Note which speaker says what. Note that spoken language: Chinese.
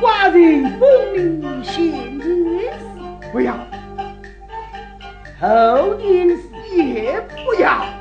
Speaker 1: 寡人奉命献之。
Speaker 2: 不要，
Speaker 1: 后天
Speaker 2: 也不要。